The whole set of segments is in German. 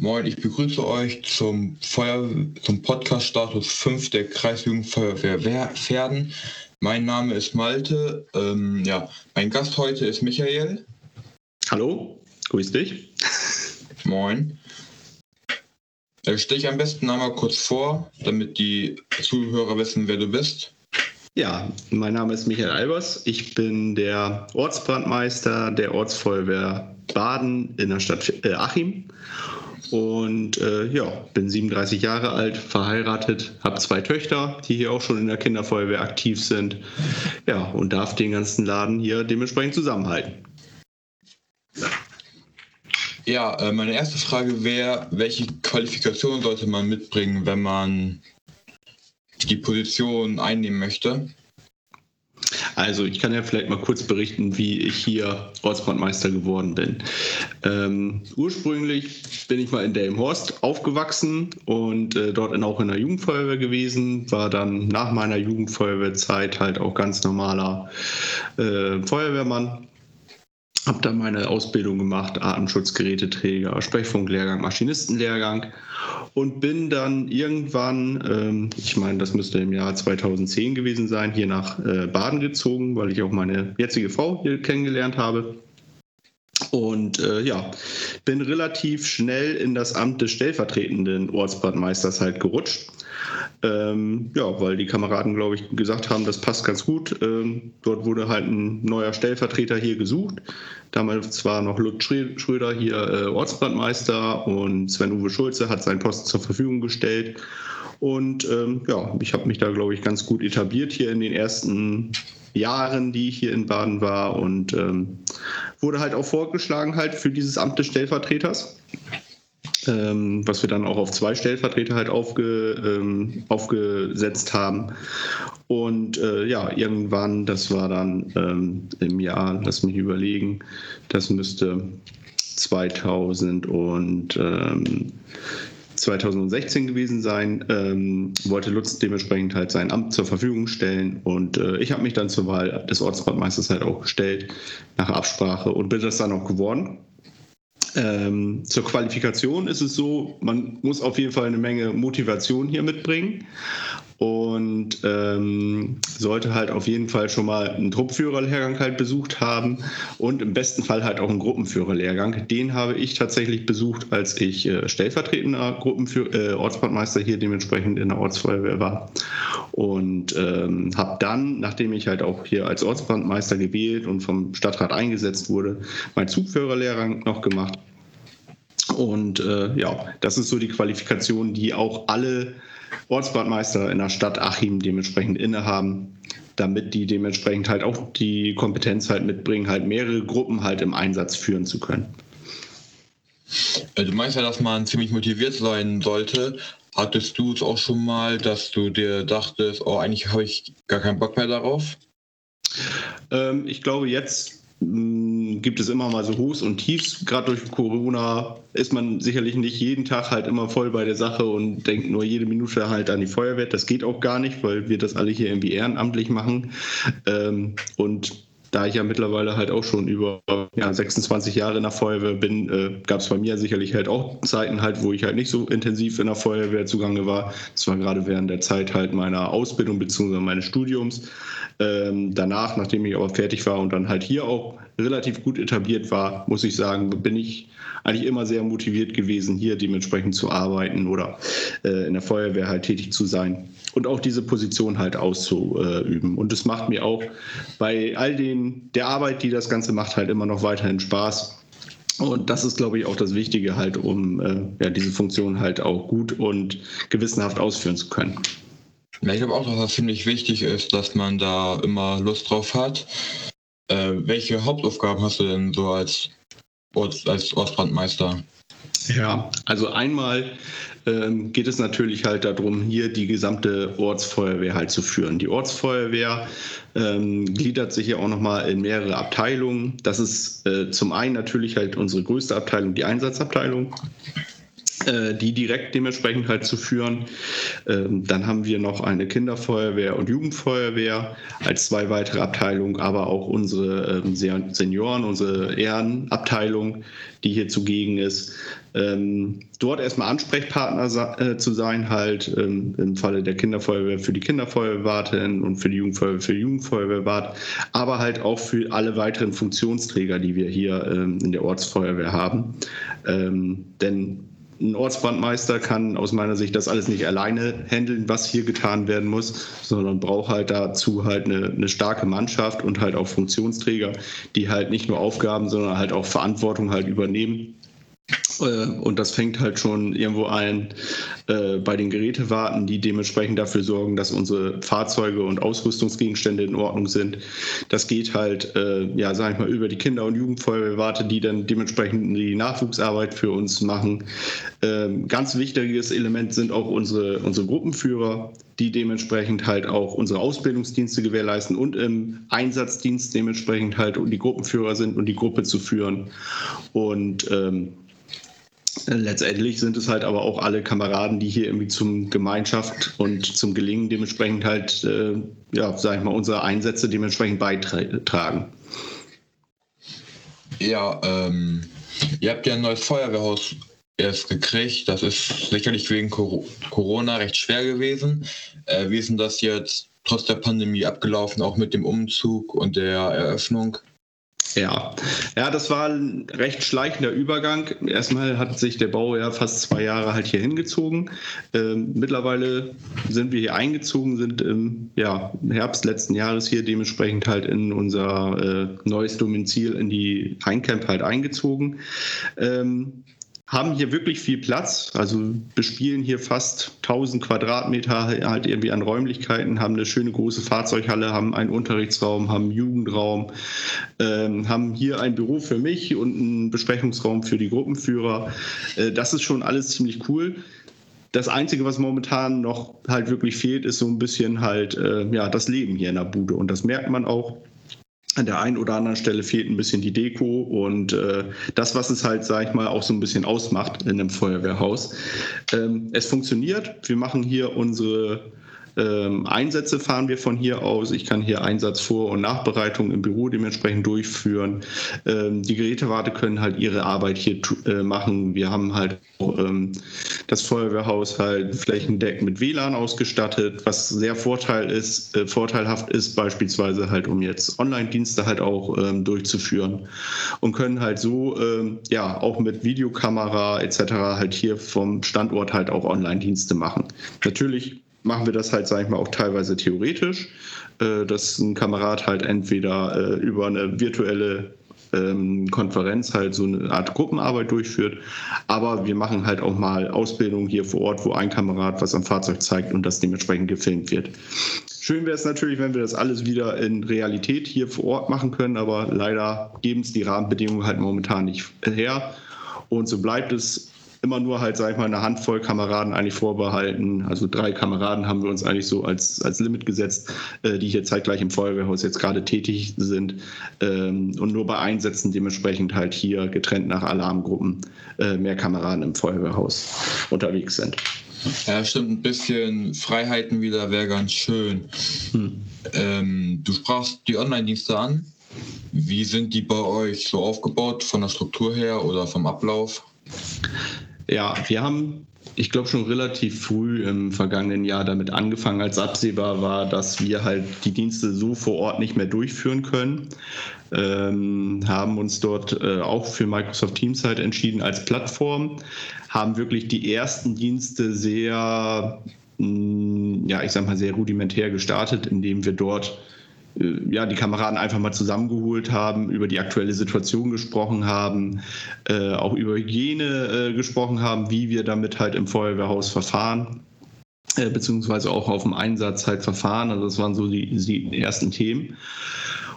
Moin, ich begrüße euch zum Feuer zum Podcast Status 5 der Kreisjugendfeuerwehr Pferden. Mein Name ist Malte. Ähm, ja, mein Gast heute ist Michael. Hallo, grüß dich. Moin. Äh, stell dich am besten einmal kurz vor, damit die Zuhörer wissen, wer du bist. Ja, mein Name ist Michael Albers. Ich bin der Ortsbrandmeister der Ortsfeuerwehr Baden in der Stadt äh, Achim und äh, ja, bin 37 Jahre alt, verheiratet, habe zwei Töchter, die hier auch schon in der Kinderfeuerwehr aktiv sind. Ja, und darf den ganzen Laden hier dementsprechend zusammenhalten. Ja, äh, meine erste Frage wäre, welche Qualifikation sollte man mitbringen, wenn man die Position einnehmen möchte? Also ich kann ja vielleicht mal kurz berichten, wie ich hier Ortsbrandmeister geworden bin. Ähm, ursprünglich bin ich mal in Delmhorst aufgewachsen und äh, dort auch in der Jugendfeuerwehr gewesen, war dann nach meiner Jugendfeuerwehrzeit halt auch ganz normaler äh, Feuerwehrmann habe dann meine Ausbildung gemacht, Atemschutzgeräteträger, Sprechfunklehrgang, Maschinistenlehrgang und bin dann irgendwann, ähm, ich meine, das müsste im Jahr 2010 gewesen sein, hier nach äh, Baden gezogen, weil ich auch meine jetzige Frau hier kennengelernt habe. Und äh, ja, bin relativ schnell in das Amt des stellvertretenden Ortsbadmeisters halt gerutscht. Ähm, ja, weil die Kameraden, glaube ich, gesagt haben, das passt ganz gut. Ähm, dort wurde halt ein neuer Stellvertreter hier gesucht. Damals war noch Lutz Schröder hier äh, Ortsbrandmeister und Sven-Uwe Schulze hat seinen Posten zur Verfügung gestellt. Und ähm, ja, ich habe mich da, glaube ich, ganz gut etabliert hier in den ersten Jahren, die ich hier in Baden war und ähm, wurde halt auch vorgeschlagen halt für dieses Amt des Stellvertreters ähm, was wir dann auch auf zwei Stellvertreter halt aufge, ähm, aufgesetzt haben. Und äh, ja, irgendwann, das war dann ähm, im Jahr, lass mich überlegen, das müsste 2000 und 2016 gewesen sein, ähm, wollte Lutz dementsprechend halt sein Amt zur Verfügung stellen und äh, ich habe mich dann zur Wahl des Ortsratmeisters halt auch gestellt nach Absprache und bin das dann auch geworden. Ähm, zur Qualifikation ist es so, man muss auf jeden Fall eine Menge Motivation hier mitbringen und ähm, sollte halt auf jeden Fall schon mal einen Truppführerlehrgang halt besucht haben und im besten Fall halt auch einen Gruppenführerlehrgang. Den habe ich tatsächlich besucht, als ich äh, stellvertretender Gruppenführ äh, Ortsbrandmeister hier dementsprechend in der Ortsfeuerwehr war und ähm, habe dann, nachdem ich halt auch hier als Ortsbrandmeister gewählt und vom Stadtrat eingesetzt wurde, meinen Zugführerlehrgang noch gemacht. Und äh, ja, das ist so die Qualifikation, die auch alle Ortsbrandmeister in der Stadt Achim dementsprechend innehaben, damit die dementsprechend halt auch die Kompetenz halt mitbringen, halt mehrere Gruppen halt im Einsatz führen zu können. Äh, du meinst ja, dass man ziemlich motiviert sein sollte. Hattest du es auch schon mal, dass du dir dachtest, oh, eigentlich habe ich gar keinen Bock mehr darauf? Ähm, ich glaube, jetzt hm, gibt es immer mal so Hochs und Tiefs. Gerade durch Corona ist man sicherlich nicht jeden Tag halt immer voll bei der Sache und denkt nur jede Minute halt an die Feuerwehr. Das geht auch gar nicht, weil wir das alle hier irgendwie ehrenamtlich machen. Ähm, und da ich ja mittlerweile halt auch schon über ja, 26 Jahre in der Feuerwehr bin, äh, gab es bei mir sicherlich halt auch Zeiten halt, wo ich halt nicht so intensiv in der Feuerwehr zugange war. Das war gerade während der Zeit halt meiner Ausbildung bzw. meines Studiums. Ähm, danach, nachdem ich aber fertig war und dann halt hier auch relativ gut etabliert war, muss ich sagen, bin ich eigentlich immer sehr motiviert gewesen, hier dementsprechend zu arbeiten oder äh, in der Feuerwehr halt tätig zu sein und auch diese Position halt auszuüben. Und es macht mir auch bei all den der Arbeit, die das Ganze macht, halt immer noch weiterhin Spaß. Und das ist, glaube ich, auch das Wichtige halt, um äh, ja, diese Funktion halt auch gut und gewissenhaft ausführen zu können. Ja, ich glaube auch, dass das ziemlich wichtig ist, dass man da immer Lust drauf hat. Äh, welche Hauptaufgaben hast du denn so als, als Ortsbrandmeister? Ja, also einmal ähm, geht es natürlich halt darum, hier die gesamte Ortsfeuerwehr halt zu führen. Die Ortsfeuerwehr ähm, gliedert sich ja auch nochmal in mehrere Abteilungen. Das ist äh, zum einen natürlich halt unsere größte Abteilung, die Einsatzabteilung. Äh, die direkt dementsprechend halt zu führen. Ähm, dann haben wir noch eine Kinderfeuerwehr und Jugendfeuerwehr als zwei weitere Abteilungen, aber auch unsere ähm, Senioren, unsere Ehrenabteilung, die hier zugegen ist. Ähm, dort erstmal Ansprechpartner äh, zu sein, halt im Falle der Kinderfeuerwehr für die Kinderfeuerwehrwartin und für die Jugendfeuerwehr für die Jugendfeuerwehrwart, aber halt auch für alle weiteren Funktionsträger, die wir hier in der Ortsfeuerwehr haben. denn ein Ortsbrandmeister kann aus meiner Sicht das alles nicht alleine handeln, was hier getan werden muss, sondern braucht halt dazu halt eine, eine, starke Mannschaft und halt auch Funktionsträger, die halt nicht nur Aufgaben, sondern halt auch Verantwortung halt übernehmen und das fängt halt schon irgendwo ein äh, bei den Gerätewarten, die dementsprechend dafür sorgen, dass unsere Fahrzeuge und Ausrüstungsgegenstände in Ordnung sind. Das geht halt, äh, ja, sag ich mal, über die Kinder- und Jugendfeuerwehrwarte, die dann dementsprechend die Nachwuchsarbeit für uns machen. Ähm, ganz wichtiges Element sind auch unsere, unsere Gruppenführer, die dementsprechend halt auch unsere Ausbildungsdienste gewährleisten und im Einsatzdienst dementsprechend halt die Gruppenführer sind und die Gruppe zu führen. Und ähm, Letztendlich sind es halt aber auch alle Kameraden, die hier irgendwie zum Gemeinschaft und zum Gelingen dementsprechend halt, äh, ja, sag ich mal, unsere Einsätze dementsprechend beitragen. Ja, ähm, ihr habt ja ein neues Feuerwehrhaus erst gekriegt. Das ist sicherlich wegen Corona recht schwer gewesen. Äh, wie ist denn das jetzt trotz der Pandemie abgelaufen, auch mit dem Umzug und der Eröffnung? Ja, ja, das war ein recht schleichender Übergang. Erstmal hat sich der Bau ja fast zwei Jahre halt hier hingezogen. Ähm, mittlerweile sind wir hier eingezogen, sind im ja, Herbst letzten Jahres hier dementsprechend halt in unser äh, neues Domizil in die Heincamp halt eingezogen. Ähm, haben hier wirklich viel Platz, also bespielen hier fast 1000 Quadratmeter halt irgendwie an Räumlichkeiten, haben eine schöne große Fahrzeughalle, haben einen Unterrichtsraum, haben einen Jugendraum, ähm, haben hier ein Büro für mich und einen Besprechungsraum für die Gruppenführer. Äh, das ist schon alles ziemlich cool. Das Einzige, was momentan noch halt wirklich fehlt, ist so ein bisschen halt äh, ja, das Leben hier in der Bude. Und das merkt man auch an der einen oder anderen Stelle fehlt ein bisschen die Deko und äh, das, was es halt, sag ich mal, auch so ein bisschen ausmacht in einem Feuerwehrhaus. Ähm, es funktioniert. Wir machen hier unsere ähm, Einsätze fahren wir von hier aus. Ich kann hier Einsatzvor- und Nachbereitung im Büro dementsprechend durchführen. Ähm, die Gerätewarte können halt ihre Arbeit hier äh, machen. Wir haben halt ähm, das Feuerwehrhaus halt flächendeckend mit WLAN ausgestattet, was sehr Vorteil ist, äh, vorteilhaft ist, beispielsweise halt, um jetzt Online-Dienste halt auch ähm, durchzuführen und können halt so ähm, ja auch mit Videokamera etc. halt hier vom Standort halt auch Online-Dienste machen. Natürlich machen wir das halt, sage ich mal, auch teilweise theoretisch, äh, dass ein Kamerad halt entweder äh, über eine virtuelle ähm, Konferenz halt so eine Art Gruppenarbeit durchführt. Aber wir machen halt auch mal Ausbildung hier vor Ort, wo ein Kamerad was am Fahrzeug zeigt und das dementsprechend gefilmt wird. Schön wäre es natürlich, wenn wir das alles wieder in Realität hier vor Ort machen können, aber leider geben es die Rahmenbedingungen halt momentan nicht her. Und so bleibt es immer nur halt, sag ich mal, eine Handvoll Kameraden eigentlich vorbehalten. Also drei Kameraden haben wir uns eigentlich so als, als Limit gesetzt, äh, die hier zeitgleich im Feuerwehrhaus jetzt gerade tätig sind ähm, und nur bei Einsätzen dementsprechend halt hier getrennt nach Alarmgruppen äh, mehr Kameraden im Feuerwehrhaus unterwegs sind. Ja, stimmt, ein bisschen Freiheiten wieder wäre ganz schön. Hm. Ähm, du sprachst die Online-Dienste an. Wie sind die bei euch so aufgebaut, von der Struktur her oder vom Ablauf? Ja, wir haben, ich glaube, schon relativ früh im vergangenen Jahr damit angefangen, als absehbar war, dass wir halt die Dienste so vor Ort nicht mehr durchführen können. Ähm, haben uns dort äh, auch für Microsoft Teams halt entschieden als Plattform, haben wirklich die ersten Dienste sehr, mh, mm, ja, ich sag mal, sehr rudimentär gestartet, indem wir dort ja, die Kameraden einfach mal zusammengeholt haben, über die aktuelle Situation gesprochen haben, äh, auch über Hygiene äh, gesprochen haben, wie wir damit halt im Feuerwehrhaus verfahren, äh, beziehungsweise auch auf dem Einsatz halt verfahren. Also das waren so die, die ersten Themen.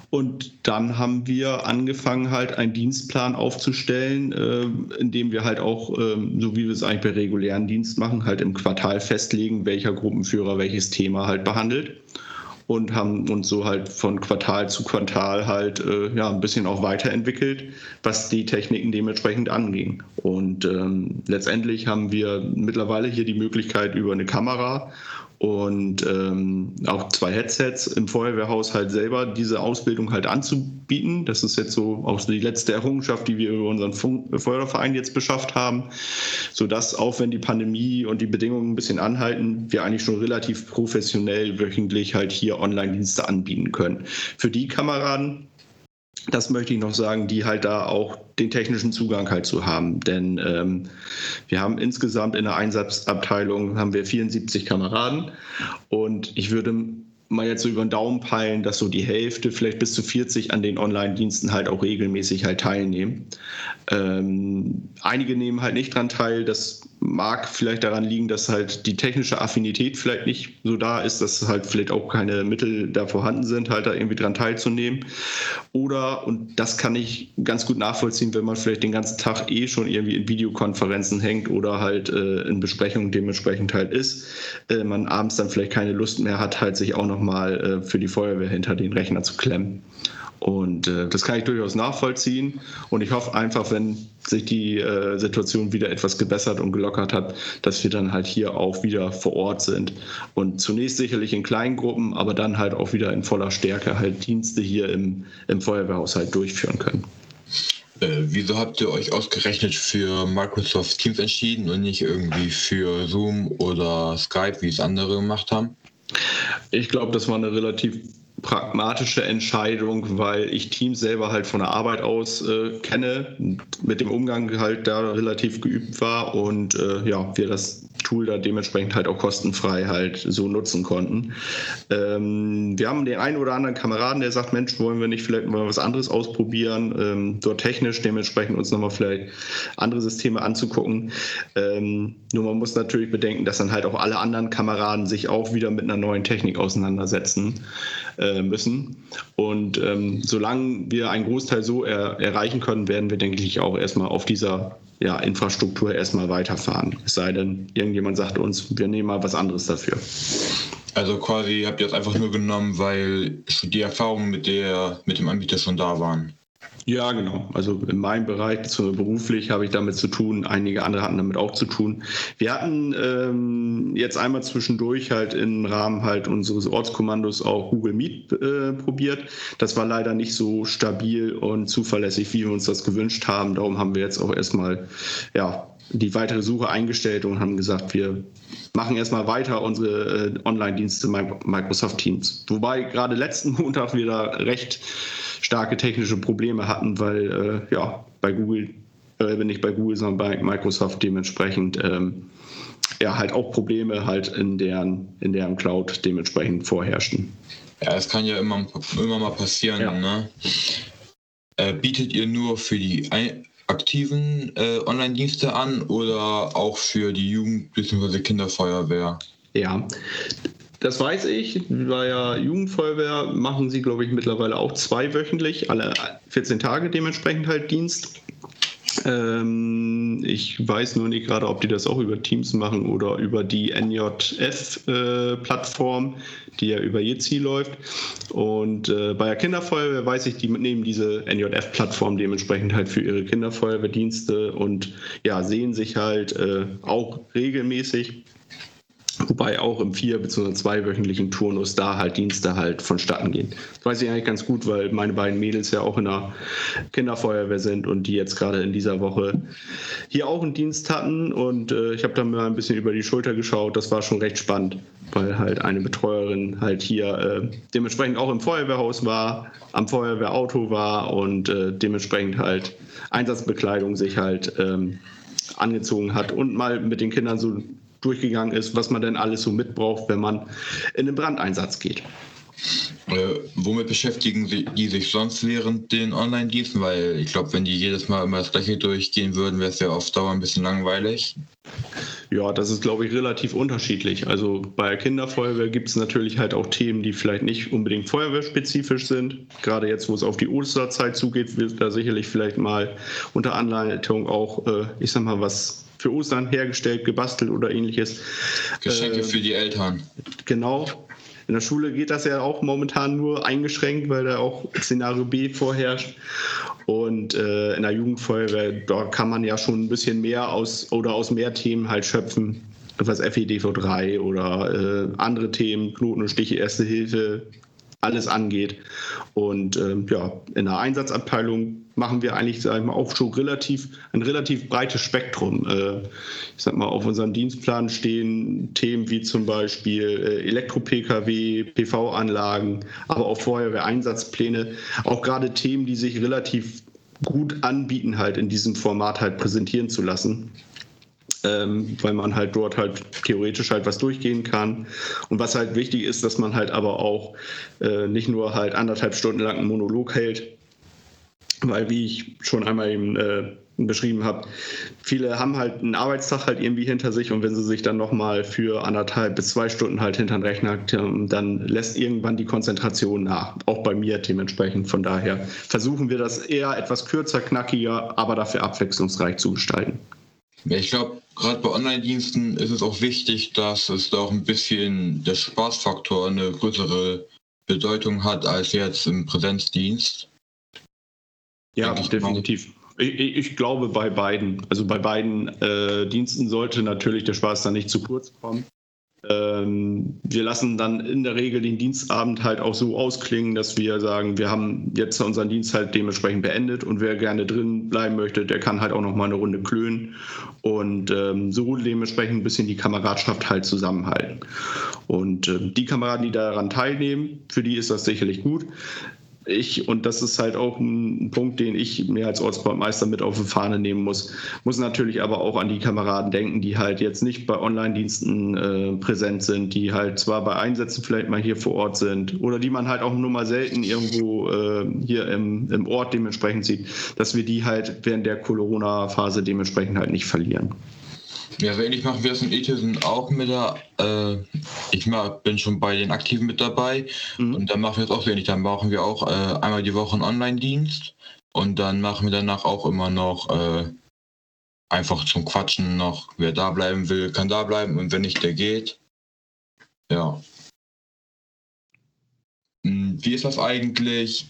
Und dann haben wir angefangen, halt einen Dienstplan aufzustellen, äh, indem wir halt auch, äh, so wie wir es eigentlich bei regulären Dienst machen, halt im Quartal festlegen, welcher Gruppenführer welches Thema halt behandelt. Und haben uns so halt von Quartal zu Quartal halt äh, ja ein bisschen auch weiterentwickelt, was die Techniken dementsprechend anging. Und ähm, letztendlich haben wir mittlerweile hier die Möglichkeit über eine Kamera und ähm, auch zwei Headsets im Feuerwehrhaushalt selber diese Ausbildung halt anzubieten. Das ist jetzt so auch die letzte Errungenschaft, die wir über unseren Feuerwehrverein jetzt beschafft haben, sodass auch wenn die Pandemie und die Bedingungen ein bisschen anhalten, wir eigentlich schon relativ professionell wöchentlich halt hier Online-Dienste anbieten können. Für die Kameraden, das möchte ich noch sagen, die halt da auch den technischen Zugang halt zu haben. Denn ähm, wir haben insgesamt in der Einsatzabteilung haben wir 74 Kameraden und ich würde mal jetzt so über den Daumen peilen, dass so die Hälfte, vielleicht bis zu 40 an den Online-Diensten halt auch regelmäßig halt teilnehmen. Ähm, einige nehmen halt nicht dran teil. Das mag vielleicht daran liegen, dass halt die technische Affinität vielleicht nicht so da ist, dass halt vielleicht auch keine Mittel da vorhanden sind, halt da irgendwie dran teilzunehmen. Oder, und das kann ich ganz gut nachvollziehen, wenn man vielleicht den ganzen Tag eh schon irgendwie in Videokonferenzen hängt oder halt äh, in Besprechungen dementsprechend halt ist, äh, man abends dann vielleicht keine Lust mehr hat, halt sich auch nochmal äh, für die Feuerwehr hinter den Rechner zu klemmen. Und äh, das kann ich durchaus nachvollziehen. Und ich hoffe einfach, wenn sich die äh, Situation wieder etwas gebessert und gelockert hat, dass wir dann halt hier auch wieder vor Ort sind. Und zunächst sicherlich in kleinen Gruppen, aber dann halt auch wieder in voller Stärke halt Dienste hier im, im Feuerwehrhaushalt durchführen können. Äh, wieso habt ihr euch ausgerechnet für Microsoft Teams entschieden und nicht irgendwie für Zoom oder Skype, wie es andere gemacht haben? Ich glaube, das war eine relativ pragmatische Entscheidung, weil ich Teams selber halt von der Arbeit aus äh, kenne, mit dem Umgang halt da relativ geübt war und äh, ja, wir das Tool da dementsprechend halt auch kostenfrei halt so nutzen konnten. Ähm, wir haben den einen oder anderen Kameraden, der sagt, Mensch, wollen wir nicht vielleicht mal was anderes ausprobieren, ähm, dort technisch dementsprechend uns nochmal vielleicht andere Systeme anzugucken. Ähm, nur man muss natürlich bedenken, dass dann halt auch alle anderen Kameraden sich auch wieder mit einer neuen Technik auseinandersetzen äh, müssen. Und ähm, solange wir einen Großteil so er erreichen können, werden wir, denke ich, auch erstmal auf dieser ja, Infrastruktur erstmal weiterfahren. Es sei denn, irgendjemand sagt uns, wir nehmen mal was anderes dafür. Also quasi habt ihr das einfach nur genommen, weil die Erfahrungen mit, der, mit dem Anbieter schon da waren. Ja, genau. Also in meinem Bereich, beruflich, habe ich damit zu tun. Einige andere hatten damit auch zu tun. Wir hatten ähm, jetzt einmal zwischendurch halt im Rahmen halt unseres Ortskommandos auch Google Meet äh, probiert. Das war leider nicht so stabil und zuverlässig, wie wir uns das gewünscht haben. Darum haben wir jetzt auch erstmal ja, die weitere Suche eingestellt und haben gesagt, wir machen erstmal weiter unsere äh, Online-Dienste Microsoft Teams. Wobei gerade letzten Montag wir da recht starke technische Probleme hatten, weil äh, ja bei Google, äh, nicht bei Google, sondern bei Microsoft dementsprechend ähm, ja halt auch Probleme halt in deren, in deren Cloud dementsprechend vorherrschten. Ja, es kann ja immer, immer mal passieren. Ja. Ne? Äh, bietet ihr nur für die aktiven äh, Online-Dienste an oder auch für die Jugend- bzw. Kinderfeuerwehr? Ja, das weiß ich. Bei der Jugendfeuerwehr machen sie, glaube ich, mittlerweile auch zweiwöchentlich, alle 14 Tage dementsprechend halt Dienst. Ähm, ich weiß nur nicht gerade, ob die das auch über Teams machen oder über die NJF-Plattform, äh, die ja über Jitsi läuft. Und äh, bei der Kinderfeuerwehr weiß ich, die nehmen diese NJF-Plattform dementsprechend halt für ihre Kinderfeuerwehrdienste und ja, sehen sich halt äh, auch regelmäßig Wobei auch im vier- bzw. zweiwöchentlichen Turnus da halt Dienste halt vonstatten gehen. Das weiß ich eigentlich ganz gut, weil meine beiden Mädels ja auch in der Kinderfeuerwehr sind und die jetzt gerade in dieser Woche hier auch einen Dienst hatten. Und äh, ich habe da mal ein bisschen über die Schulter geschaut. Das war schon recht spannend, weil halt eine Betreuerin halt hier äh, dementsprechend auch im Feuerwehrhaus war, am Feuerwehrauto war und äh, dementsprechend halt Einsatzbekleidung sich halt ähm, angezogen hat und mal mit den Kindern so durchgegangen ist, was man denn alles so mitbraucht, wenn man in den Brandeinsatz geht. Äh, womit beschäftigen Sie, die sich sonst während den Online-Diensten? Weil ich glaube, wenn die jedes Mal immer das gleiche durchgehen würden, wäre es ja auf Dauer ein bisschen langweilig. Ja, das ist, glaube ich, relativ unterschiedlich. Also bei der Kinderfeuerwehr gibt es natürlich halt auch Themen, die vielleicht nicht unbedingt feuerwehrspezifisch sind. Gerade jetzt, wo es auf die Osterzeit zugeht, wird da sicherlich vielleicht mal unter Anleitung auch, äh, ich sag mal, was für Ostern hergestellt, gebastelt oder ähnliches. Geschenke äh, für die Eltern. Genau. In der Schule geht das ja auch momentan nur eingeschränkt, weil da auch Szenario B vorherrscht. Und äh, in der Jugendfeuerwehr, dort kann man ja schon ein bisschen mehr aus oder aus mehr Themen halt schöpfen. Was FEDV3 oder äh, andere Themen, Knoten und Stiche, Erste Hilfe, alles angeht. Und ähm, ja, in der Einsatzabteilung machen wir eigentlich, sag ich mal, auch schon relativ ein relativ breites Spektrum. Äh, ich sag mal, auf unserem Dienstplan stehen Themen wie zum Beispiel äh, Elektro-Pkw, PV-Anlagen, aber auch Feuerwehreinsatzpläne. Auch gerade Themen, die sich relativ gut anbieten, halt in diesem Format halt präsentieren zu lassen ähm, weil man halt dort halt theoretisch halt was durchgehen kann. Und was halt wichtig ist, dass man halt aber auch äh, nicht nur halt anderthalb Stunden lang einen Monolog hält, weil wie ich schon einmal eben äh, beschrieben habe, viele haben halt einen Arbeitstag halt irgendwie hinter sich und wenn sie sich dann nochmal für anderthalb bis zwei Stunden halt hinter den Rechner dann lässt irgendwann die Konzentration nach, auch bei mir dementsprechend. Von daher versuchen wir das eher etwas kürzer, knackiger, aber dafür abwechslungsreich zu gestalten. Ich glaube, gerade bei Online-Diensten ist es auch wichtig, dass es da auch ein bisschen der Spaßfaktor eine größere Bedeutung hat als jetzt im Präsenzdienst. Ja, definitiv. Ich, ich, glaube bei beiden, also bei beiden äh, Diensten sollte natürlich der Spaß dann nicht zu kurz kommen. Ähm, wir lassen dann in der Regel den Dienstabend halt auch so ausklingen, dass wir sagen, wir haben jetzt unseren Dienst halt dementsprechend beendet und wer gerne drin bleiben möchte, der kann halt auch noch mal eine Runde klönen und ähm, so dementsprechend ein bisschen die Kameradschaft halt zusammenhalten. Und äh, die Kameraden, die daran teilnehmen, für die ist das sicherlich gut ich, und das ist halt auch ein Punkt, den ich mir als Ortsbordmeister mit auf die Fahne nehmen muss, muss natürlich aber auch an die Kameraden denken, die halt jetzt nicht bei Online-Diensten äh, präsent sind, die halt zwar bei Einsätzen vielleicht mal hier vor Ort sind oder die man halt auch nur mal selten irgendwo äh, hier im, im Ort dementsprechend sieht, dass wir die halt während der Corona-Phase dementsprechend halt nicht verlieren. Ja, so ähnlich machen wir es in Ethesen auch mit der, äh, ich bin schon bei den Aktiven mit dabei mhm. und dann machen wir es auch so ähnlich. Dann machen wir auch äh, einmal die Woche einen Online-Dienst und dann machen wir danach auch immer noch äh, einfach zum Quatschen noch, wer da bleiben will, kann da bleiben und wenn nicht, der geht. Ja. Hm, wie ist das eigentlich?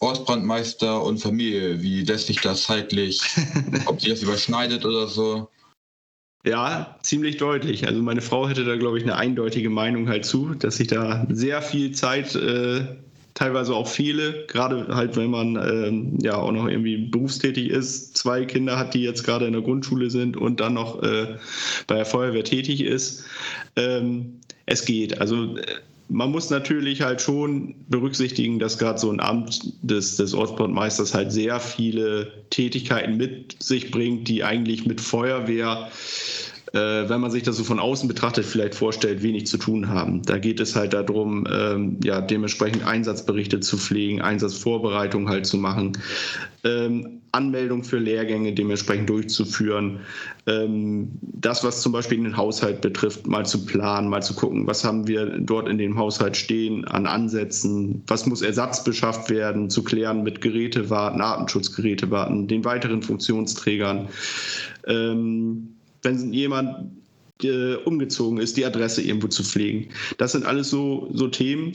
Ortsbrandmeister und Familie, wie lässt sich das zeitlich, ob sich das überschneidet oder so? Ja, ziemlich deutlich. Also meine Frau hätte da, glaube ich, eine eindeutige Meinung halt zu, dass ich da sehr viel Zeit äh, teilweise auch fehle, gerade halt, wenn man ähm, ja auch noch irgendwie berufstätig ist, zwei Kinder hat, die jetzt gerade in der Grundschule sind und dann noch äh, bei der Feuerwehr tätig ist. Ähm, es geht. Also äh, man muss natürlich halt schon berücksichtigen, dass gerade so ein Amt des, des Ortsbordmeisters halt sehr viele Tätigkeiten mit sich bringt, die eigentlich mit Feuerwehr äh, wenn man sich das so von außen betrachtet, vielleicht vorstellt, wenig zu tun haben. Da geht es halt darum, ähm, ja, dementsprechend Einsatzberichte zu pflegen, Einsatzvorbereitung halt zu machen, ähm, Anmeldung für Lehrgänge dementsprechend durchzuführen. Ähm, das, was zum Beispiel den Haushalt betrifft, mal zu planen, mal zu gucken, was haben wir dort in dem Haushalt stehen an Ansätzen, was muss Ersatz beschafft werden, zu klären mit Gerätewarten, Artenschutzgerätewarten, den weiteren Funktionsträgern. Ähm, wenn jemand äh, umgezogen ist, die Adresse irgendwo zu pflegen. Das sind alles so, so Themen,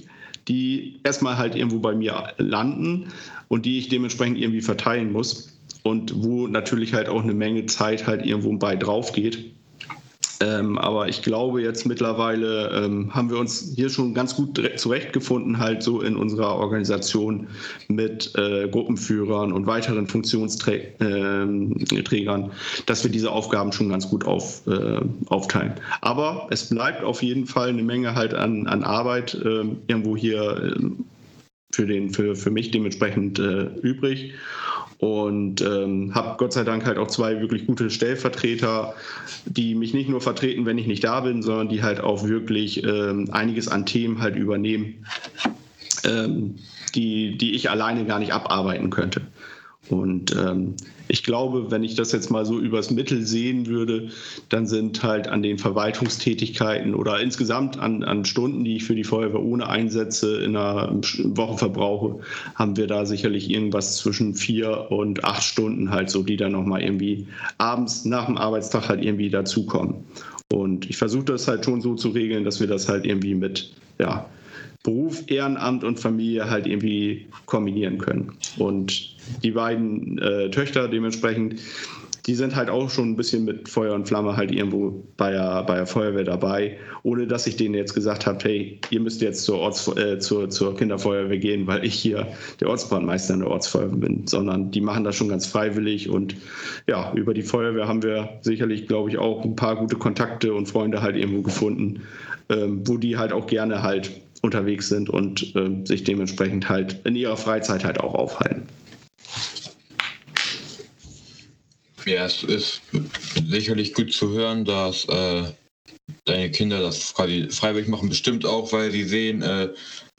die erstmal halt irgendwo bei mir landen und die ich dementsprechend irgendwie verteilen muss und wo natürlich halt auch eine Menge Zeit halt irgendwo bei drauf geht. Ähm, aber ich glaube, jetzt mittlerweile ähm, haben wir uns hier schon ganz gut zurechtgefunden, halt so in unserer Organisation mit äh, Gruppenführern und weiteren Funktionsträgern, äh, dass wir diese Aufgaben schon ganz gut auf, äh, aufteilen. Aber es bleibt auf jeden Fall eine Menge halt an, an Arbeit ähm, irgendwo hier ähm, für, den, für, für mich dementsprechend äh, übrig und ähm, habe Gott sei Dank halt auch zwei wirklich gute Stellvertreter, die mich nicht nur vertreten, wenn ich nicht da bin, sondern die halt auch wirklich ähm, einiges an Themen halt übernehmen, ähm, die, die ich alleine gar nicht abarbeiten könnte. Und ähm, ich glaube, wenn ich das jetzt mal so übers Mittel sehen würde, dann sind halt an den Verwaltungstätigkeiten oder insgesamt an, an Stunden, die ich für die Feuerwehr ohne Einsätze in einer Woche verbrauche, haben wir da sicherlich irgendwas zwischen vier und acht Stunden halt so, die dann nochmal irgendwie abends nach dem Arbeitstag halt irgendwie dazukommen. Und ich versuche das halt schon so zu regeln, dass wir das halt irgendwie mit, ja, Beruf, Ehrenamt und Familie halt irgendwie kombinieren können. Und die beiden äh, Töchter dementsprechend, die sind halt auch schon ein bisschen mit Feuer und Flamme halt irgendwo bei der, bei der Feuerwehr dabei, ohne dass ich denen jetzt gesagt habe, hey, ihr müsst jetzt zur, Orts, äh, zur, zur Kinderfeuerwehr gehen, weil ich hier der Ortsbrandmeister in der Ortsfeuerwehr bin, sondern die machen das schon ganz freiwillig und ja, über die Feuerwehr haben wir sicherlich, glaube ich, auch ein paar gute Kontakte und Freunde halt irgendwo gefunden, ähm, wo die halt auch gerne halt unterwegs sind und äh, sich dementsprechend halt in ihrer Freizeit halt auch aufhalten. Ja, es ist sicherlich gut zu hören, dass äh, deine Kinder das quasi freiwillig machen, bestimmt auch, weil sie sehen, äh,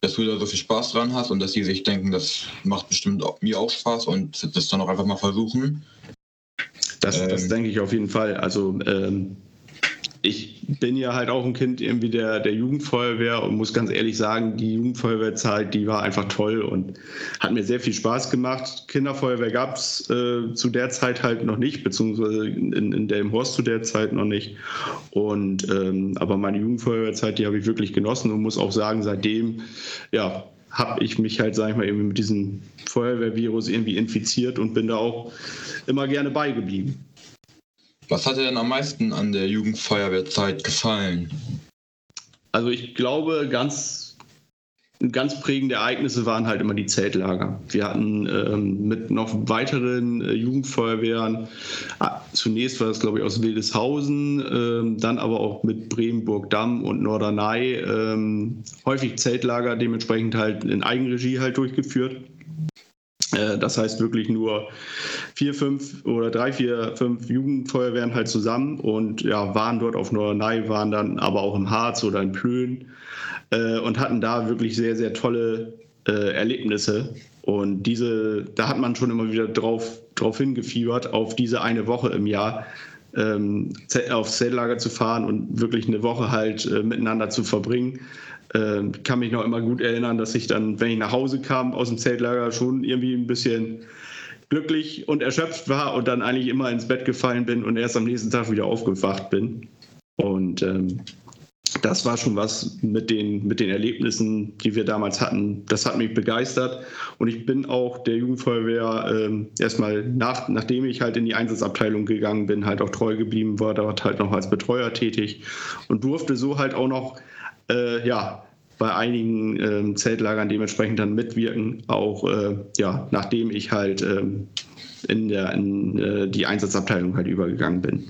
dass du da so viel Spaß dran hast und dass sie sich denken, das macht bestimmt auch, mir auch Spaß und das dann auch einfach mal versuchen. Das, ähm, das denke ich auf jeden Fall. Also ähm, ich bin ja halt auch ein Kind irgendwie der, der Jugendfeuerwehr und muss ganz ehrlich sagen, die Jugendfeuerwehrzeit, die war einfach toll und hat mir sehr viel Spaß gemacht. Kinderfeuerwehr gab es äh, zu der Zeit halt noch nicht, beziehungsweise in, in dem Horst zu der Zeit noch nicht. Und ähm, aber meine Jugendfeuerwehrzeit, die habe ich wirklich genossen und muss auch sagen, seitdem, ja, habe ich mich halt, sag ich mal, eben mit diesem Feuerwehrvirus irgendwie infiziert und bin da auch immer gerne beigeblieben. Was hat dir denn am meisten an der Jugendfeuerwehrzeit gefallen? Also ich glaube, ganz, ganz prägende Ereignisse waren halt immer die Zeltlager. Wir hatten ähm, mit noch weiteren äh, Jugendfeuerwehren, äh, zunächst war das glaube ich aus Wildeshausen, äh, dann aber auch mit Bremenburg-Damm und Norderney ähm, häufig Zeltlager dementsprechend halt in Eigenregie halt durchgeführt. Äh, das heißt wirklich nur vier, fünf oder drei, vier, fünf Jugendfeuerwehren halt zusammen und ja, waren dort auf Norderney, waren dann aber auch im Harz oder in Plön äh, und hatten da wirklich sehr, sehr tolle äh, Erlebnisse. Und diese, da hat man schon immer wieder drauf, drauf hingefiebert, auf diese eine Woche im Jahr, ähm, aufs Zeltlager zu fahren und wirklich eine Woche halt miteinander zu verbringen. Äh, kann mich noch immer gut erinnern, dass ich dann, wenn ich nach Hause kam aus dem Zeltlager, schon irgendwie ein bisschen glücklich und erschöpft war und dann eigentlich immer ins Bett gefallen bin und erst am nächsten Tag wieder aufgewacht bin. Und ähm, das war schon was mit den, mit den Erlebnissen, die wir damals hatten. Das hat mich begeistert. Und ich bin auch der Jugendfeuerwehr ähm, erstmal, nach, nachdem ich halt in die Einsatzabteilung gegangen bin, halt auch treu geblieben, war dort halt noch als Betreuer tätig und durfte so halt auch noch äh, ja, bei einigen ähm, Zeltlagern dementsprechend dann mitwirken, auch äh, ja, nachdem ich halt ähm, in, der, in äh, die Einsatzabteilung halt übergegangen bin.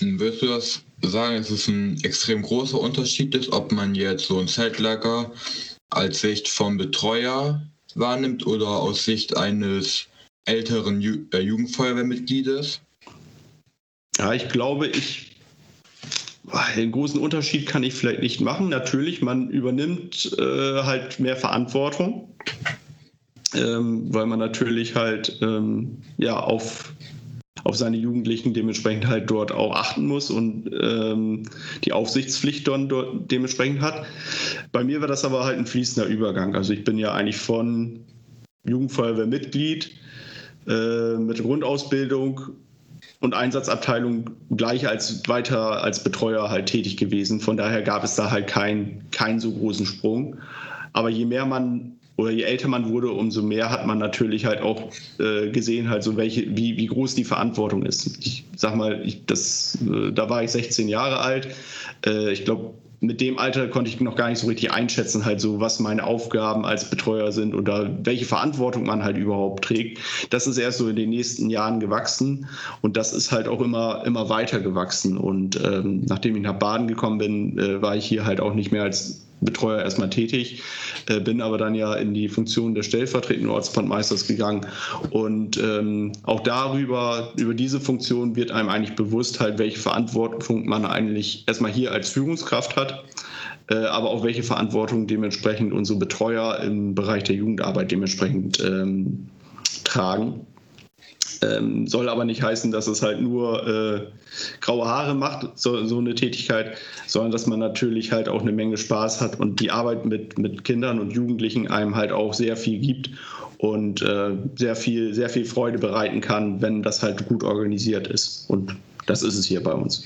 Würdest du das sagen, dass es ein extrem großer Unterschied ist, ob man jetzt so ein Zeltlager als Sicht vom Betreuer wahrnimmt oder aus Sicht eines älteren Ju äh, Jugendfeuerwehrmitgliedes? Ja, ich glaube, ich den großen Unterschied kann ich vielleicht nicht machen. Natürlich, man übernimmt äh, halt mehr Verantwortung, ähm, weil man natürlich halt ähm, ja auf, auf seine Jugendlichen dementsprechend halt dort auch achten muss und ähm, die Aufsichtspflicht dann dort dementsprechend hat. Bei mir war das aber halt ein fließender Übergang. Also ich bin ja eigentlich von Jugendfeuerwehrmitglied äh, mit Grundausbildung und Einsatzabteilung gleich als weiter als Betreuer halt tätig gewesen. Von daher gab es da halt keinen kein so großen Sprung. Aber je mehr man oder je älter man wurde, umso mehr hat man natürlich halt auch äh, gesehen, halt so welche, wie, wie groß die Verantwortung ist. Ich sag mal, ich, das, äh, da war ich 16 Jahre alt. Äh, ich glaube, mit dem Alter konnte ich noch gar nicht so richtig einschätzen, halt so, was meine Aufgaben als Betreuer sind oder welche Verantwortung man halt überhaupt trägt. Das ist erst so in den nächsten Jahren gewachsen und das ist halt auch immer, immer weiter gewachsen. Und ähm, nachdem ich nach Baden gekommen bin, äh, war ich hier halt auch nicht mehr als Betreuer erstmal tätig, äh, bin aber dann ja in die Funktion des stellvertretenden Ortsbrandmeisters gegangen. Und ähm, auch darüber, über diese Funktion wird einem eigentlich bewusst, halt, welche Verantwortung man eigentlich erstmal hier als Führungskraft hat. Äh, aber auch welche Verantwortung dementsprechend unsere Betreuer im Bereich der Jugendarbeit dementsprechend ähm, tragen. Ähm, soll aber nicht heißen, dass es halt nur äh, graue Haare macht, so, so, eine Tätigkeit, sondern dass man natürlich halt auch eine Menge Spaß hat und die Arbeit mit, mit Kindern und Jugendlichen einem halt auch sehr viel gibt und äh, sehr viel, sehr viel Freude bereiten kann, wenn das halt gut organisiert ist. Und das ist es hier bei uns.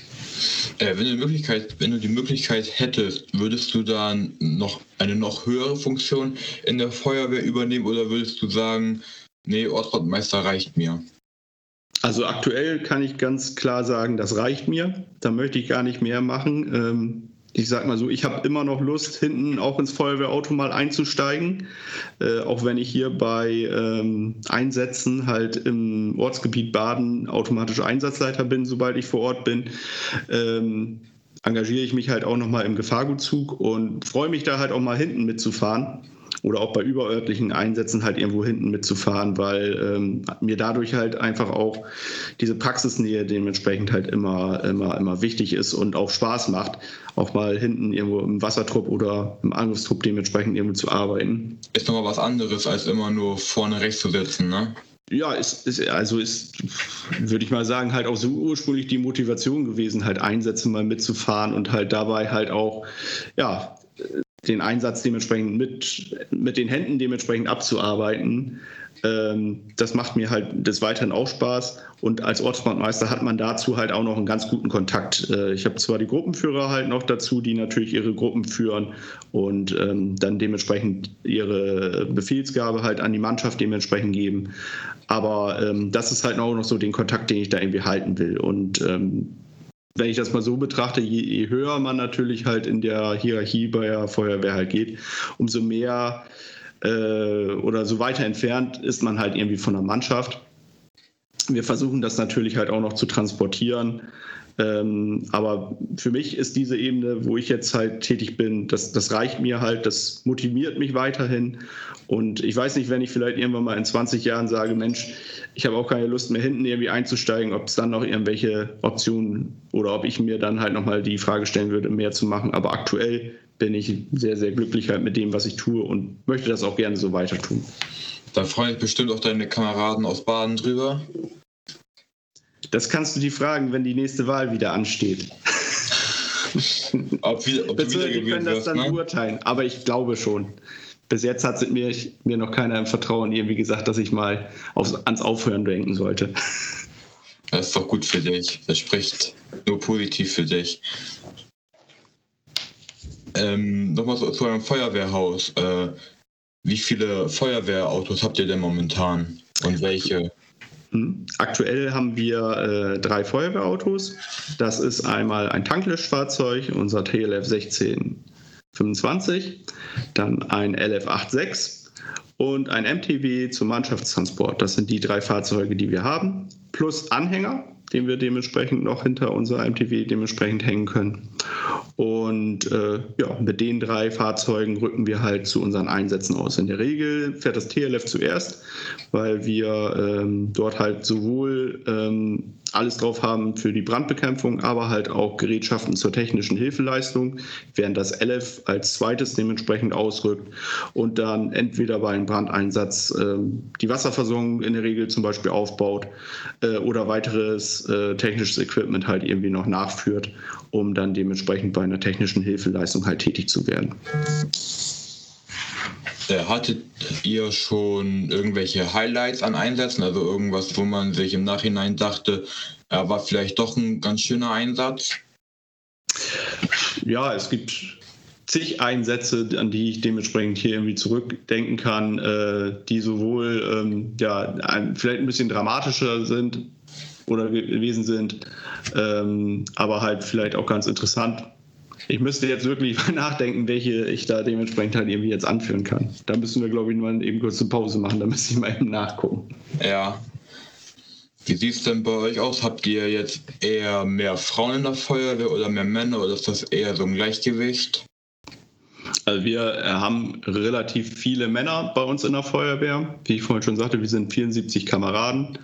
Äh, wenn, du die Möglichkeit, wenn du die Möglichkeit hättest, würdest du dann noch eine noch höhere Funktion in der Feuerwehr übernehmen oder würdest du sagen, nee, Ortsbrandmeister reicht mir? Also aktuell kann ich ganz klar sagen, das reicht mir. Da möchte ich gar nicht mehr machen. Ähm, ich sag mal so, ich habe immer noch Lust, hinten auch ins Feuerwehrauto mal einzusteigen. Äh, auch wenn ich hier bei ähm, Einsätzen halt im Ortsgebiet Baden automatisch Einsatzleiter bin, sobald ich vor Ort bin. Ähm, engagiere ich mich halt auch nochmal im Gefahrgutzug und freue mich da halt auch mal hinten mitzufahren oder auch bei überörtlichen Einsätzen halt irgendwo hinten mitzufahren, weil ähm, mir dadurch halt einfach auch diese Praxisnähe dementsprechend halt immer, immer, immer wichtig ist und auch Spaß macht, auch mal hinten irgendwo im Wassertrupp oder im Angriffstrupp dementsprechend irgendwo zu arbeiten. Ist nochmal was anderes, als immer nur vorne rechts zu sitzen, ne? Ja, ist, ist, also ist, würde ich mal sagen, halt auch so ursprünglich die Motivation gewesen, halt Einsätze mal mitzufahren und halt dabei halt auch, ja, den Einsatz dementsprechend mit, mit den Händen dementsprechend abzuarbeiten. Ähm, das macht mir halt des Weiteren auch Spaß. Und als Ortsbrandmeister hat man dazu halt auch noch einen ganz guten Kontakt. Äh, ich habe zwar die Gruppenführer halt noch dazu, die natürlich ihre Gruppen führen und ähm, dann dementsprechend ihre Befehlsgabe halt an die Mannschaft dementsprechend geben. Aber ähm, das ist halt auch noch so den Kontakt, den ich da irgendwie halten will. Und ähm, wenn ich das mal so betrachte, je, je, höher man natürlich halt in der Hierarchie bei der Feuerwehr halt geht, umso mehr äh, oder so weiter entfernt ist man halt irgendwie von der Mannschaft. Wir versuchen das natürlich halt auch noch zu transportieren. Ähm, aber für mich ist diese Ebene, wo ich jetzt halt tätig bin, das, das reicht mir halt, das motiviert mich weiterhin. Und ich weiß nicht, wenn ich vielleicht irgendwann mal in 20 Jahren sage, Mensch, ich habe auch keine Lust mehr hinten irgendwie einzusteigen, ob es dann noch irgendwelche Optionen oder ob ich mir dann halt nochmal die Frage stellen würde, mehr zu machen. Aber aktuell bin ich sehr, sehr glücklich halt mit dem, was ich tue und möchte das auch gerne so weiter tun. Da freuen sich bestimmt auch deine Kameraden aus Baden drüber. Das kannst du die fragen, wenn die nächste Wahl wieder ansteht. ob, wieder, ob Bitte, wir können das dann ne? beurteilen, aber ich glaube schon. Bis jetzt hat mir, mir noch keiner im Vertrauen irgendwie gesagt, dass ich mal aufs, ans Aufhören denken sollte. Das ist doch gut für dich. Das spricht nur positiv für dich. Ähm, Nochmal zu, zu eurem Feuerwehrhaus. Äh, wie viele Feuerwehrautos habt ihr denn momentan und welche? Hm. Aktuell haben wir äh, drei Feuerwehrautos. Das ist einmal ein Tanklöschfahrzeug, unser TLF 1625, dann ein LF 86 und ein MTW zum Mannschaftstransport. Das sind die drei Fahrzeuge, die wir haben, plus Anhänger, den wir dementsprechend noch hinter unser MTW dementsprechend hängen können. Und äh, ja, mit den drei Fahrzeugen rücken wir halt zu unseren Einsätzen aus. In der Regel fährt das TLF zuerst, weil wir ähm, dort halt sowohl ähm, alles drauf haben für die Brandbekämpfung, aber halt auch Gerätschaften zur technischen Hilfeleistung, während das LF als zweites dementsprechend ausrückt und dann entweder bei einem Brandeinsatz äh, die Wasserversorgung in der Regel zum Beispiel aufbaut äh, oder weiteres äh, technisches Equipment halt irgendwie noch nachführt, um dann dementsprechend bei einer technischen Hilfeleistung halt tätig zu werden. Äh, hattet ihr schon irgendwelche Highlights an Einsätzen, also irgendwas, wo man sich im Nachhinein dachte, er war vielleicht doch ein ganz schöner Einsatz? Ja, es gibt zig Einsätze, an die ich dementsprechend hier irgendwie zurückdenken kann, äh, die sowohl ähm, ja, vielleicht ein bisschen dramatischer sind oder gewesen sind, ähm, aber halt vielleicht auch ganz interessant ich müsste jetzt wirklich nachdenken, welche ich da dementsprechend halt irgendwie jetzt anführen kann. Da müssen wir, glaube ich, mal eben kurz eine Pause machen, da müsste ich mal eben nachgucken. Ja. Wie sieht es denn bei euch aus? Habt ihr jetzt eher mehr Frauen in der Feuerwehr oder mehr Männer oder ist das eher so ein Gleichgewicht? Also wir äh, haben relativ viele Männer bei uns in der Feuerwehr. Wie ich vorhin schon sagte, wir sind 74 Kameraden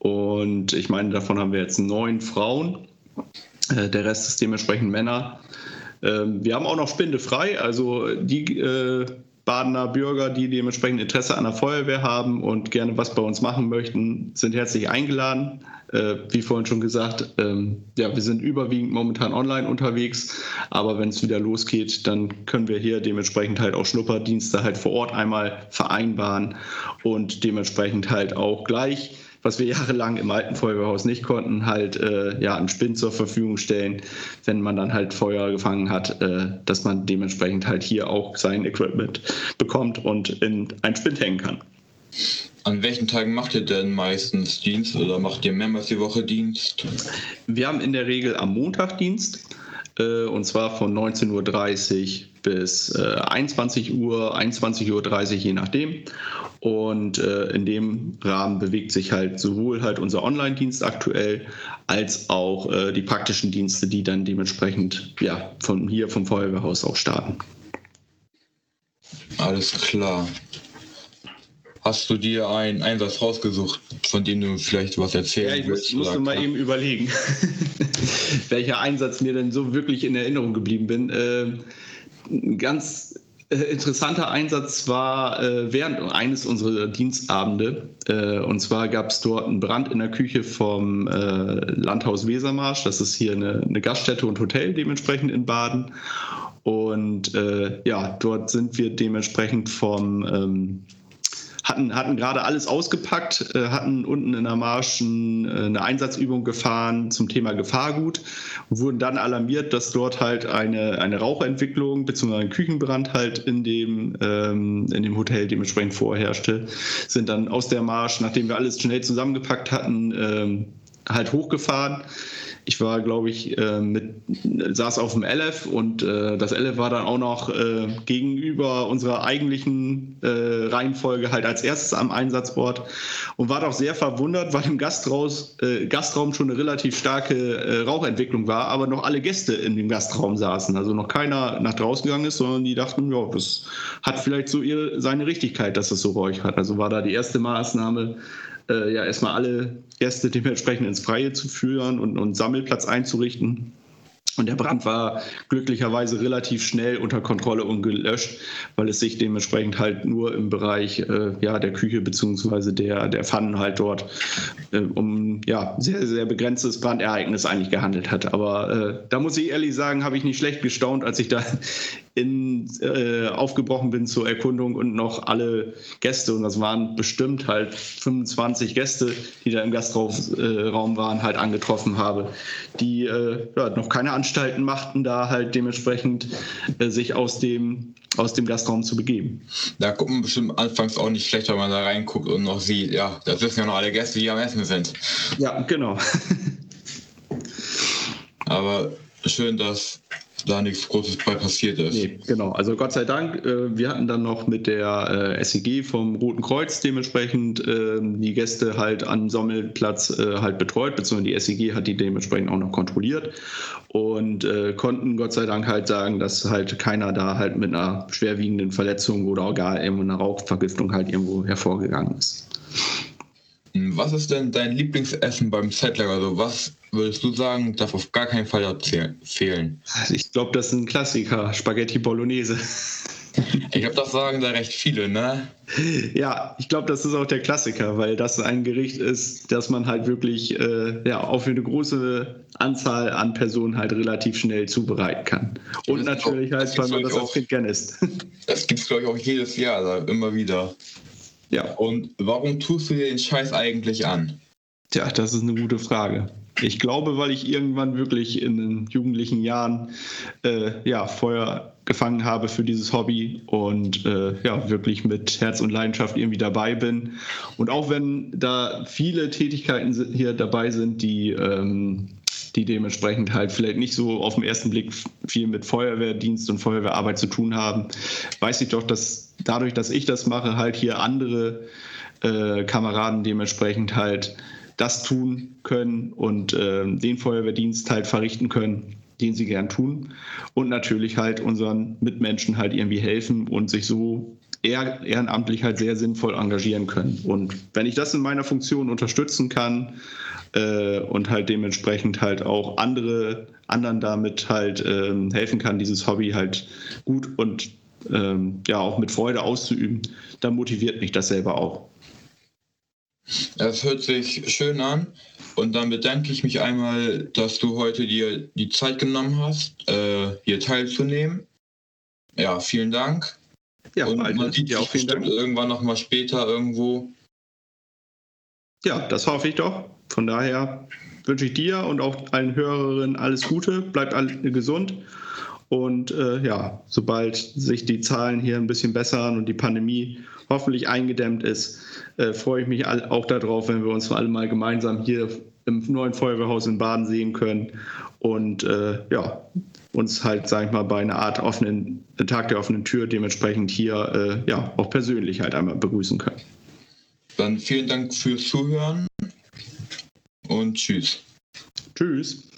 und ich meine, davon haben wir jetzt neun Frauen. Äh, der Rest ist dementsprechend Männer. Ähm, wir haben auch noch Spinde frei, also die äh, Badener Bürger, die dementsprechend Interesse an der Feuerwehr haben und gerne was bei uns machen möchten, sind herzlich eingeladen. Äh, wie vorhin schon gesagt, ähm, ja, wir sind überwiegend momentan online unterwegs, aber wenn es wieder losgeht, dann können wir hier dementsprechend halt auch Schnupperdienste halt vor Ort einmal vereinbaren und dementsprechend halt auch gleich was wir jahrelang im alten Feuerwehrhaus nicht konnten, halt äh, ja, einen Spind zur Verfügung stellen, wenn man dann halt Feuer gefangen hat, äh, dass man dementsprechend halt hier auch sein Equipment bekommt und in ein Spind hängen kann. An welchen Tagen macht ihr denn meistens Dienst oder macht ihr mehrmals die Woche Dienst? Wir haben in der Regel am Montag Dienst und zwar von 19.30 Uhr bis äh, 21 Uhr, 21.30 Uhr, je nachdem. Und äh, in dem Rahmen bewegt sich halt sowohl halt unser Online-Dienst aktuell als auch äh, die praktischen Dienste, die dann dementsprechend ja, von hier vom Feuerwehrhaus auch starten. Alles klar. Hast du dir einen Einsatz rausgesucht, von dem du vielleicht was erzählen ja, ich willst? Musste mal eben überlegen, welcher Einsatz mir denn so wirklich in Erinnerung geblieben bin. Äh, ganz äh, interessanter Einsatz war äh, während eines unserer Dienstabende. Äh, und zwar gab es dort einen Brand in der Küche vom äh, Landhaus Wesermarsch. Das ist hier eine, eine, Gaststätte und Hotel dementsprechend in Baden. Und äh, ja, dort sind wir dementsprechend vom ähm, hatten, hatten gerade alles ausgepackt, äh, hatten unten in der Marsch äh, eine Einsatzübung gefahren zum Thema Gefahrgut wurden dann alarmiert, dass dort halt eine, eine Rauchentwicklung bzw. ein Küchenbrand halt in dem, ähm, in dem Hotel dementsprechend vorherrschte. Sind dann aus der Marsch, nachdem wir alles schnell zusammengepackt hatten, ähm, halt hochgefahren ich war, glaube ich, äh, mit, saß auf dem LF und äh, das LF war dann auch noch äh, gegenüber unserer eigentlichen äh, Reihenfolge halt als erstes am Einsatzort und war doch sehr verwundert, weil im Gastraus, äh, Gastraum schon eine relativ starke äh, Rauchentwicklung war, aber noch alle Gäste in dem Gastraum saßen. Also noch keiner nach draußen gegangen ist, sondern die dachten, ja, das hat vielleicht so ihre, seine Richtigkeit, dass es so Räuch hat. Also war da die erste Maßnahme, äh, ja erstmal alle Gäste dementsprechend ins Freie zu führen und einen Sammelplatz einzurichten. Und der Brand war glücklicherweise relativ schnell unter Kontrolle und gelöscht, weil es sich dementsprechend halt nur im Bereich äh, ja, der Küche bzw. Der, der Pfannen halt dort äh, um ja, sehr, sehr begrenztes Brandereignis eigentlich gehandelt hat. Aber äh, da muss ich ehrlich sagen, habe ich nicht schlecht gestaunt, als ich da in, äh, aufgebrochen bin zur Erkundung und noch alle Gäste, und das waren bestimmt halt 25 Gäste, die da im Gastraum äh, waren, halt angetroffen habe, die äh, ja, noch keine Anstalten machten, da halt dementsprechend äh, sich aus dem, aus dem Gastraum zu begeben. Da guckt man bestimmt anfangs auch nicht schlecht, wenn man da reinguckt und noch sieht, ja, das wissen ja noch alle Gäste, die am Essen sind. Ja, genau. Aber schön, dass da nichts Großes bei passiert ist. Nee, genau. Also Gott sei Dank, äh, wir hatten dann noch mit der äh, SEG vom Roten Kreuz dementsprechend äh, die Gäste halt am Sammelplatz äh, halt betreut, beziehungsweise die SEG hat die dementsprechend auch noch kontrolliert und äh, konnten Gott sei Dank halt sagen, dass halt keiner da halt mit einer schwerwiegenden Verletzung oder auch gar irgendwo einer Rauchvergiftung halt irgendwo hervorgegangen ist. Was ist denn dein Lieblingsessen beim Settler? Also was würdest du sagen, darf auf gar keinen Fall fehlen? Also ich glaube, das ist ein Klassiker, Spaghetti Bolognese. Ich glaube, das sagen da recht viele, ne? Ja, ich glaube, das ist auch der Klassiker, weil das ein Gericht ist, das man halt wirklich äh, ja, auch für eine große Anzahl an Personen halt relativ schnell zubereiten kann. Und natürlich auch, halt, weil man das als Kind gerne isst. Das gibt es, glaube ich, auch jedes Jahr, also immer wieder. Ja. Und warum tust du dir den Scheiß eigentlich an? Tja, das ist eine gute Frage. Ich glaube, weil ich irgendwann wirklich in den jugendlichen Jahren äh, ja, Feuer gefangen habe für dieses Hobby und äh, ja, wirklich mit Herz und Leidenschaft irgendwie dabei bin. Und auch wenn da viele Tätigkeiten hier dabei sind, die, ähm, die dementsprechend halt vielleicht nicht so auf den ersten Blick viel mit Feuerwehrdienst und Feuerwehrarbeit zu tun haben, weiß ich doch, dass dadurch, dass ich das mache, halt hier andere äh, Kameraden dementsprechend halt das tun können und äh, den Feuerwehrdienst halt verrichten können, den sie gern tun. Und natürlich halt unseren Mitmenschen halt irgendwie helfen und sich so eher ehrenamtlich halt sehr sinnvoll engagieren können. Und wenn ich das in meiner Funktion unterstützen kann äh, und halt dementsprechend halt auch andere anderen damit halt äh, helfen kann, dieses Hobby halt gut und ähm, ja auch mit Freude auszuüben, dann motiviert mich das selber auch. Es hört sich schön an und dann bedanke ich mich einmal, dass du heute dir die Zeit genommen hast, äh, hier teilzunehmen. Ja, vielen Dank. Ja, und Alter, man sieht ja, auch vielen Dank. irgendwann noch mal später irgendwo. Ja, das hoffe ich doch. Von daher wünsche ich dir und auch allen Hörerinnen alles Gute, bleibt alle gesund. Und äh, ja, sobald sich die Zahlen hier ein bisschen bessern und die Pandemie hoffentlich eingedämmt ist, äh, freue ich mich auch darauf, wenn wir uns alle mal gemeinsam hier im neuen Feuerwehrhaus in Baden sehen können und äh, ja, uns halt, sag ich mal, bei einer Art offenen Tag der offenen Tür dementsprechend hier äh, ja auch persönlich halt einmal begrüßen können. Dann vielen Dank fürs Zuhören und tschüss. Tschüss.